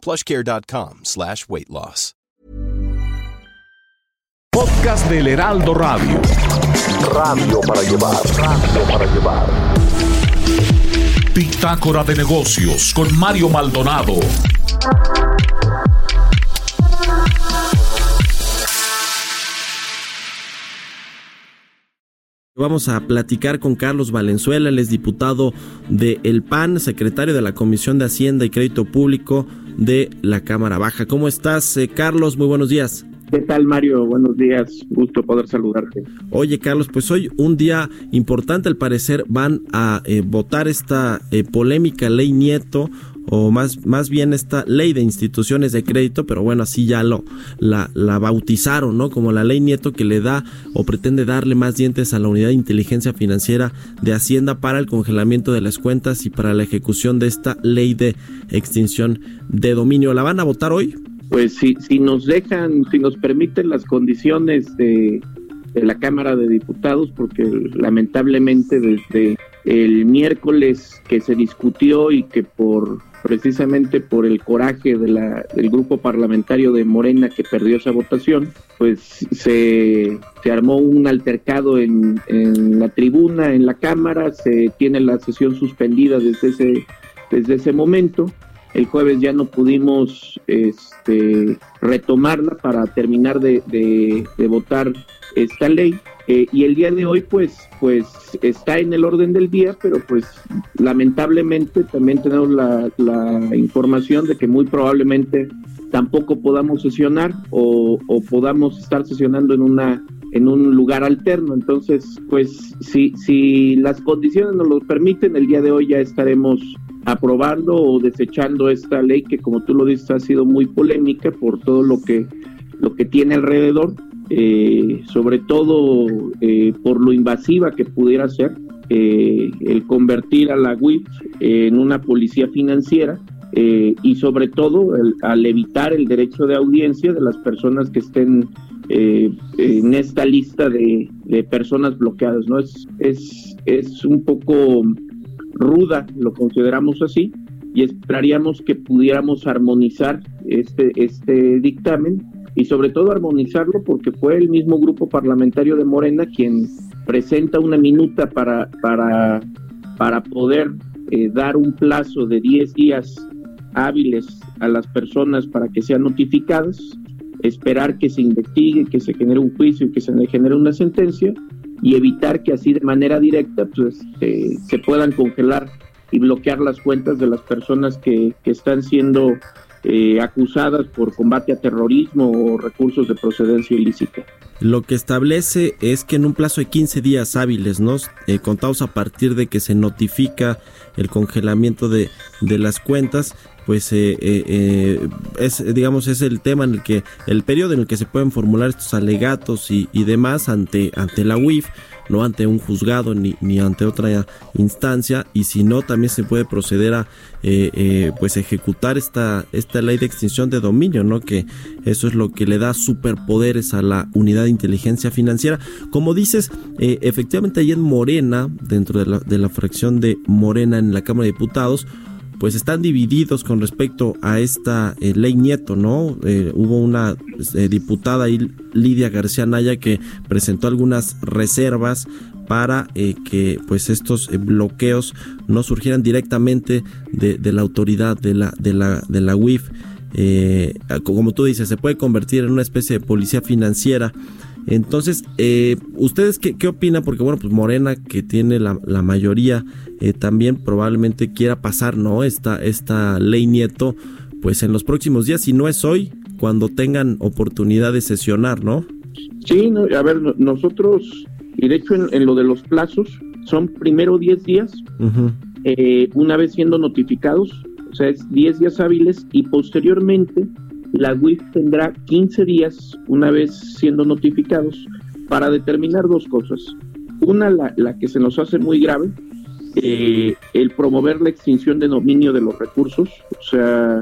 plushcare.com slash weight loss. Podcast del Heraldo Radio. Radio para llevar, radio para llevar. Bitácora de negocios con Mario Maldonado. Vamos a platicar con Carlos Valenzuela, él es diputado de El PAN, secretario de la Comisión de Hacienda y Crédito Público de la Cámara Baja. ¿Cómo estás, eh, Carlos? Muy buenos días. ¿Qué tal, Mario? Buenos días. Gusto poder saludarte. Oye, Carlos, pues hoy un día importante, al parecer, van a eh, votar esta eh, polémica ley Nieto o más, más bien esta ley de instituciones de crédito, pero bueno, así ya lo la, la bautizaron, ¿no? Como la ley Nieto que le da o pretende darle más dientes a la unidad de inteligencia financiera de Hacienda para el congelamiento de las cuentas y para la ejecución de esta ley de extinción de dominio. ¿La van a votar hoy? Pues si, si nos dejan, si nos permiten las condiciones de, de la Cámara de Diputados, porque lamentablemente desde el miércoles que se discutió y que por precisamente por el coraje de la, del grupo parlamentario de Morena que perdió esa votación, pues se, armó un altercado en, en, la tribuna, en la Cámara, se tiene la sesión suspendida desde ese, desde ese momento. El jueves ya no pudimos este, retomarla para terminar de votar esta ley. Eh, y el día de hoy, pues, pues está en el orden del día, pero pues lamentablemente también tenemos la, información de que muy probablemente tampoco podamos sesionar o, o, podamos estar sesionando en una en un lugar alterno. Entonces, pues si, si las condiciones nos lo permiten, el día de hoy ya estaremos aprobando o desechando esta ley que como tú lo dices ha sido muy polémica por todo lo que lo que tiene alrededor eh, sobre todo eh, por lo invasiva que pudiera ser eh, el convertir a la UIF en una policía financiera y sobre todo el, al evitar el derecho de audiencia de las personas que estén en esta lista de, de, personas bloqueadas. ¿no? Es, es, es un poco ruda, lo consideramos así, y esperaríamos que pudiéramos armonizar este, este dictamen y sobre todo armonizarlo porque fue el mismo grupo parlamentario de Morena quien presenta una minuta para, para, para poder eh, dar un plazo de 10 días hábiles a las personas para que sean notificadas, esperar que se investigue, que se genere un juicio y que se genere una sentencia y evitar que así de manera directa pues, eh, se puedan congelar y bloquear las cuentas de las personas que, que están siendo eh, acusadas por combate a terrorismo o recursos de procedencia ilícita. Lo que establece es que en un plazo de 15 días hábiles, ¿no? Eh, contados a partir de que se notifica el congelamiento de, de las cuentas, pues eh, eh, es digamos es el tema en el que el periodo en el que se pueden formular estos alegatos y, y demás ante ante la UIF no ante un juzgado ni, ni, ante otra instancia. Y si no también se puede proceder a eh, eh, pues ejecutar esta esta ley de extinción de dominio no que eso es lo que le da superpoderes a la unidad de inteligencia financiera. Como dices eh, efectivamente ahí en Morena dentro de la, de la fracción de Morena en la Cámara de Diputados pues están divididos con respecto a esta eh, ley Nieto, ¿no? Eh, hubo una eh, diputada ahí, Lidia García Naya, que presentó algunas reservas para que pues estos bloqueos no surgieran directamente de, la autoridad de la de la de la UIF como tú dices se puede convertir en una especie de policía financiera entonces, eh, ¿ustedes qué, qué, opinan? Porque bueno, pues Morena, que tiene la, la mayoría, eh, también probablemente quiera pasar, ¿no? Esta, esta ley Nieto, pues en los próximos días, si no es hoy, cuando tengan oportunidad de sesionar, ¿no? Sí, no, a ver, nosotros, y de hecho en, en lo de los plazos, son primero 10 días, uh -huh. eh, una vez siendo notificados, o sea, es 10 días hábiles y posteriormente la UIF tendrá 15 días, una vez siendo notificados, para determinar dos cosas. Una, la, que se nos hace muy grave, eh, el promover la extinción de dominio de los recursos. O sea,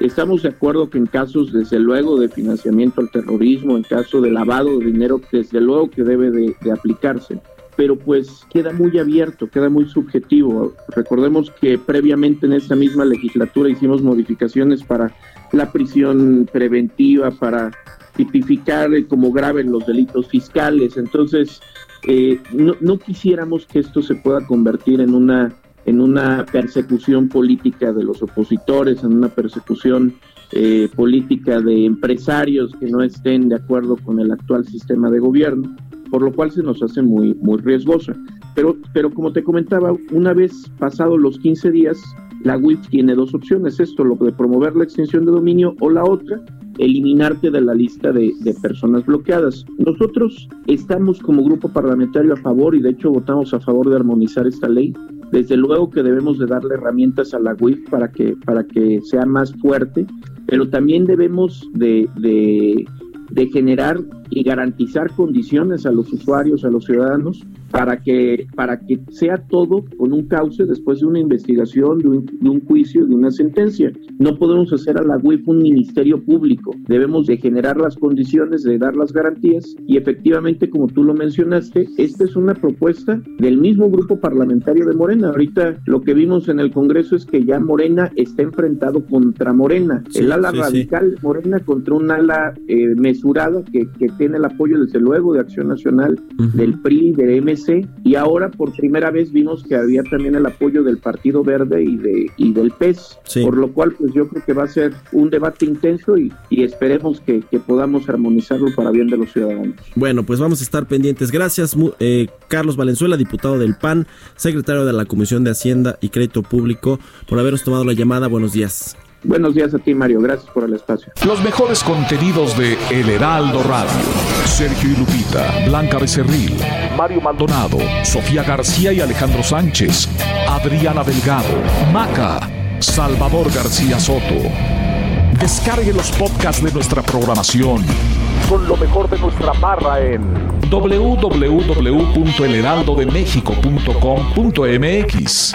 estamos de acuerdo que en casos, desde luego, de financiamiento al terrorismo, en caso de lavado de dinero, desde luego que debe de, de aplicarse pero pues queda muy abierto, queda muy subjetivo. Recordemos que previamente en esta misma legislatura hicimos modificaciones para la prisión preventiva, para tipificar como graves los delitos fiscales. Entonces, eh, no, quisiéramos que esto se pueda convertir en una, en una persecución política de los opositores, en una persecución eh, política de empresarios que no estén de acuerdo con el actual sistema de gobierno por lo cual se nos hace muy, muy riesgosa. Pero, pero como te comentaba, una vez pasados los 15 días, la WIF tiene dos opciones, esto, lo de promover la extensión de dominio o la otra, eliminarte de la lista de, de, personas bloqueadas. Nosotros estamos como grupo parlamentario a favor y de hecho votamos a favor de armonizar esta ley. Desde luego que debemos de darle herramientas a la WIF para que, para que sea más fuerte, pero también debemos de, de de generar y garantizar condiciones a los usuarios, a los ciudadanos, para que, para que sea todo con un cauce después de una investigación, de un, juicio, de una sentencia. No podemos hacer a la UIF un ministerio público. Debemos de generar las condiciones, de dar las garantías y efectivamente, como tú lo mencionaste, esta es una propuesta del mismo grupo parlamentario de Morena. Ahorita lo que vimos en el Congreso es que ya Morena está enfrentado contra Morena. el ala radical Morena contra un ala eh, mesurada que, que, tiene el apoyo desde luego de Acción Nacional, del PRI, de Y ahora por primera vez vimos que había también el apoyo del Partido Verde y, de, y del PES, por lo cual pues yo creo que va a ser un debate intenso y, esperemos que, podamos armonizarlo para bien de los ciudadanos. Bueno, pues vamos a estar pendientes. Gracias, eh, Carlos Valenzuela, diputado del PAN, secretario de la Comisión de Hacienda y Crédito Público, por habernos tomado la llamada. Buenos días. Buenos días a ti, Mario. Gracias por el espacio. Los mejores contenidos de El Heraldo Radio. Sergio y Lupita, Blanca Becerril, Mario Maldonado, Sofía García y Alejandro Sánchez, Adriana Delgado, Maca, Salvador García Soto. Descargue los podcasts de nuestra programación con lo mejor de nuestra barra en www.elheraldodemexico.com.mx.